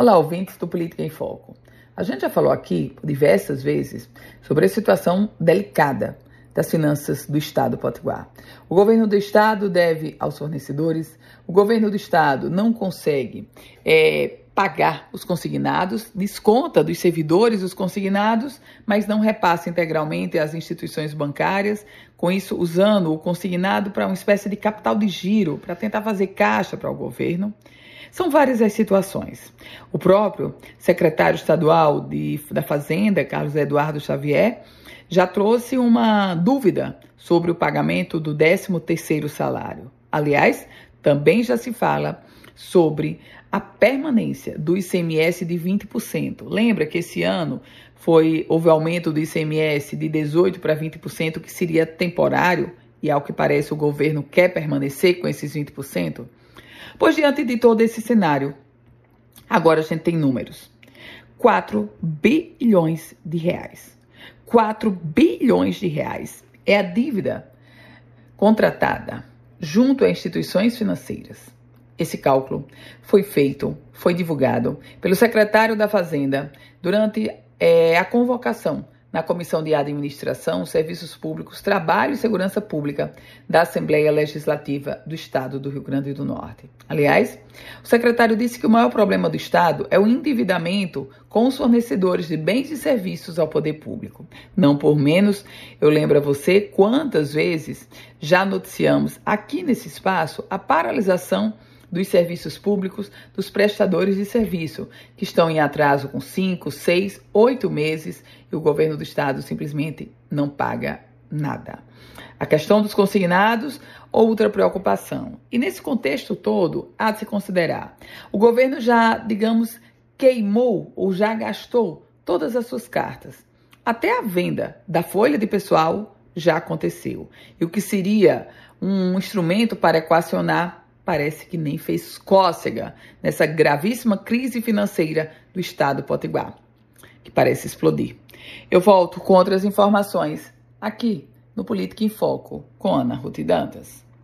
Olá, ouvintes do Política em Foco. A gente já falou aqui diversas vezes sobre a situação delicada das finanças do Estado Potiguar. O governo do Estado deve aos fornecedores, o governo do Estado não consegue é, pagar os consignados, desconta dos servidores os consignados, mas não repassa integralmente às instituições bancárias, com isso usando o consignado para uma espécie de capital de giro, para tentar fazer caixa para o governo. São várias as situações. O próprio secretário estadual de, da Fazenda, Carlos Eduardo Xavier, já trouxe uma dúvida sobre o pagamento do 13º salário. Aliás, também já se fala sobre a permanência do ICMS de 20%. Lembra que esse ano foi houve aumento do ICMS de 18 para 20%, que seria temporário, e ao que parece o governo quer permanecer com esses 20%? Pois, diante de todo esse cenário, agora a gente tem números: 4 bilhões de reais. 4 bilhões de reais é a dívida contratada junto a instituições financeiras. Esse cálculo foi feito, foi divulgado pelo secretário da Fazenda durante é, a convocação na Comissão de Administração, Serviços Públicos, Trabalho e Segurança Pública da Assembleia Legislativa do Estado do Rio Grande do Norte. Aliás, o secretário disse que o maior problema do Estado é o endividamento com os fornecedores de bens e serviços ao poder público. Não por menos, eu lembro a você quantas vezes já noticiamos aqui nesse espaço a paralisação dos serviços públicos dos prestadores de serviço, que estão em atraso com 5, 6, 8 meses e o governo do estado simplesmente não paga nada. A questão dos consignados, outra preocupação. E nesse contexto todo, há de se considerar: o governo já, digamos, queimou ou já gastou todas as suas cartas. Até a venda da folha de pessoal já aconteceu. E o que seria um instrumento para equacionar parece que nem fez cócega nessa gravíssima crise financeira do Estado Potiguar, que parece explodir. Eu volto com outras informações aqui no Política em Foco com Ana Ruth Dantas.